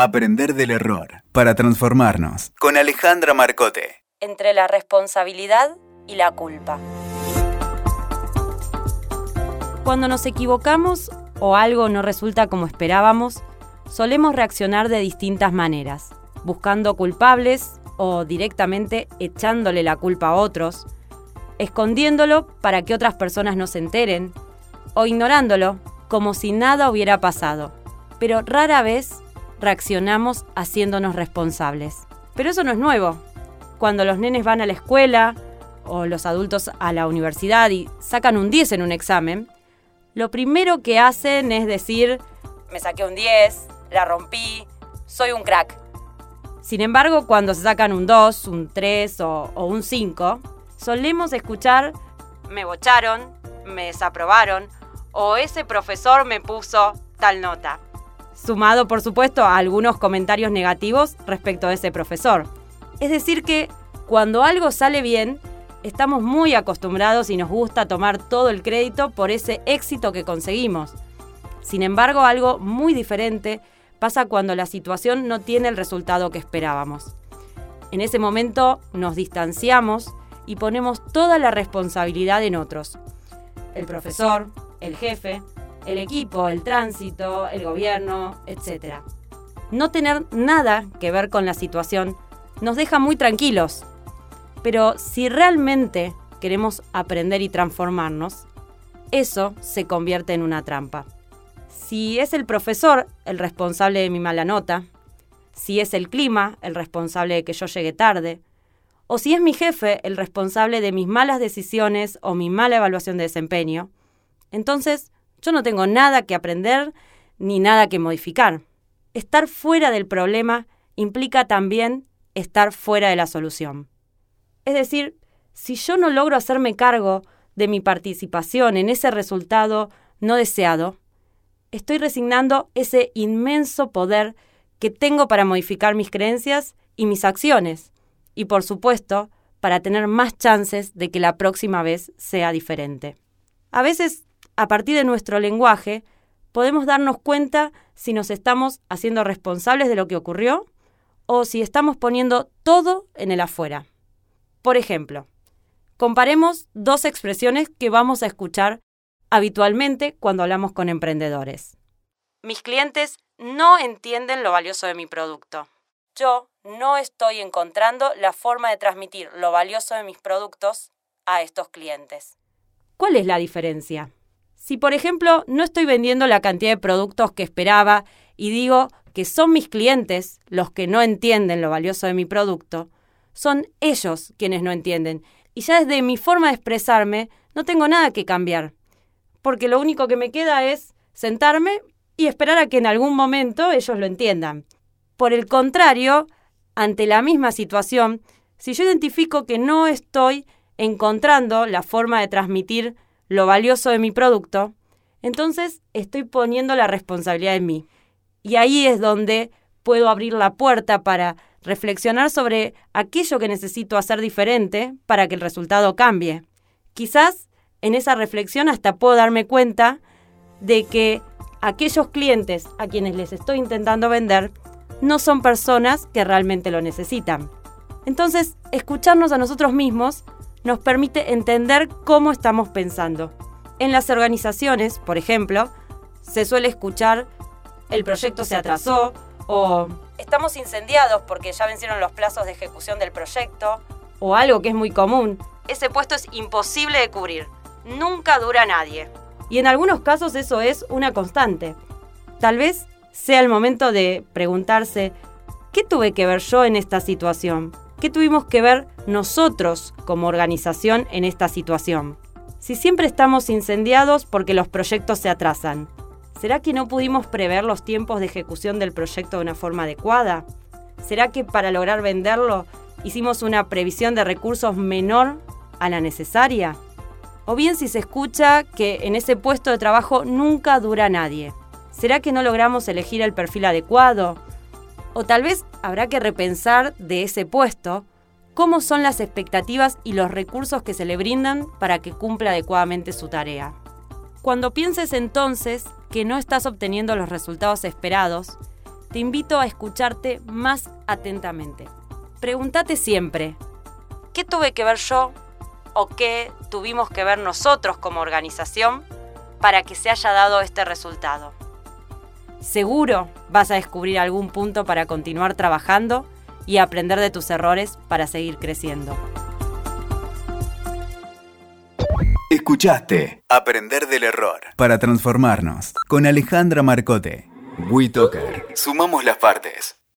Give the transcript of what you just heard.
Aprender del error para transformarnos. Con Alejandra Marcote. Entre la responsabilidad y la culpa. Cuando nos equivocamos o algo no resulta como esperábamos, solemos reaccionar de distintas maneras, buscando culpables o directamente echándole la culpa a otros, escondiéndolo para que otras personas no se enteren, o ignorándolo como si nada hubiera pasado. Pero rara vez reaccionamos haciéndonos responsables. Pero eso no es nuevo. Cuando los nenes van a la escuela o los adultos a la universidad y sacan un 10 en un examen, lo primero que hacen es decir, me saqué un 10, la rompí, soy un crack. Sin embargo, cuando se sacan un 2, un 3 o, un 5, solemos escuchar, me bocharon, me desaprobaron o ese profesor me puso tal nota sumado por supuesto a algunos comentarios negativos respecto de ese profesor. Es decir que cuando algo sale bien, estamos muy acostumbrados y nos gusta tomar todo el crédito por ese éxito que conseguimos. Sin embargo, algo muy diferente pasa cuando la situación no tiene el resultado que esperábamos. En ese momento nos distanciamos y ponemos toda la responsabilidad en otros. El profesor, el jefe, el equipo, el tránsito, el gobierno, etc. No tener nada que ver con la situación nos deja muy tranquilos. Pero si realmente queremos aprender y transformarnos, eso se convierte en una trampa. Si es el profesor el responsable de mi mala nota, si es el clima el responsable de que yo llegue tarde, o si es mi jefe el responsable de mis malas decisiones o mi mala evaluación de desempeño, entonces yo no tengo nada que aprender ni nada que modificar. Estar fuera del problema implica también estar fuera de la solución. Es decir, si yo no logro hacerme cargo de mi participación en ese resultado no deseado, estoy resignando ese inmenso poder que tengo para modificar mis creencias y mis acciones, y por supuesto, para tener más chances de que la próxima vez sea diferente. A veces a partir de nuestro lenguaje, podemos darnos cuenta si nos estamos haciendo responsables de lo que ocurrió o si estamos poniendo todo en el afuera. Por ejemplo, comparemos dos expresiones que vamos a escuchar habitualmente cuando hablamos con emprendedores. Mis clientes no entienden lo valioso de mi producto. Yo no estoy encontrando la forma de transmitir lo valioso de mis productos a estos clientes. ¿Cuál es la diferencia? Si, por ejemplo, no estoy vendiendo la cantidad de productos que esperaba y digo que son mis clientes los que no entienden lo valioso de mi producto, son ellos quienes no entienden. Y ya desde mi forma de expresarme no tengo nada que cambiar, porque lo único que me queda es sentarme y esperar a que en algún momento ellos lo entiendan. Por el contrario, ante la misma situación, si yo identifico que no estoy encontrando la forma de transmitir lo valioso de mi producto, entonces estoy poniendo la responsabilidad en mí. Y ahí es donde puedo abrir la puerta para reflexionar sobre aquello que necesito hacer diferente para que el resultado cambie. Quizás en esa reflexión hasta puedo darme cuenta de que aquellos clientes a quienes les estoy intentando vender no son personas que realmente lo necesitan. Entonces, escucharnos a nosotros mismos nos permite entender cómo estamos pensando. En las organizaciones, por ejemplo, se suele escuchar el proyecto se atrasó o estamos incendiados porque ya vencieron los plazos de ejecución del proyecto o algo que es muy común, ese puesto es imposible de cubrir, nunca dura nadie. Y en algunos casos eso es una constante. Tal vez sea el momento de preguntarse, ¿qué tuve que ver yo en esta situación? ¿Qué tuvimos que ver nosotros como organización en esta situación? Si siempre estamos incendiados porque los proyectos se atrasan, ¿será que no pudimos prever los tiempos de ejecución del proyecto de una forma adecuada? ¿Será que para lograr venderlo hicimos una previsión de recursos menor a la necesaria? O bien si se escucha que en ese puesto de trabajo nunca dura nadie. ¿Será que no logramos elegir el perfil adecuado? O tal vez habrá que repensar de ese puesto cómo son las expectativas y los recursos que se le brindan para que cumpla adecuadamente su tarea. Cuando pienses entonces que no estás obteniendo los resultados esperados, te invito a escucharte más atentamente. Pregúntate siempre, ¿qué tuve que ver yo o qué tuvimos que ver nosotros como organización para que se haya dado este resultado? Seguro vas a descubrir algún punto para continuar trabajando y aprender de tus errores para seguir creciendo. Escuchaste Aprender del Error para transformarnos con Alejandra Marcote. WeToker. Sumamos las partes.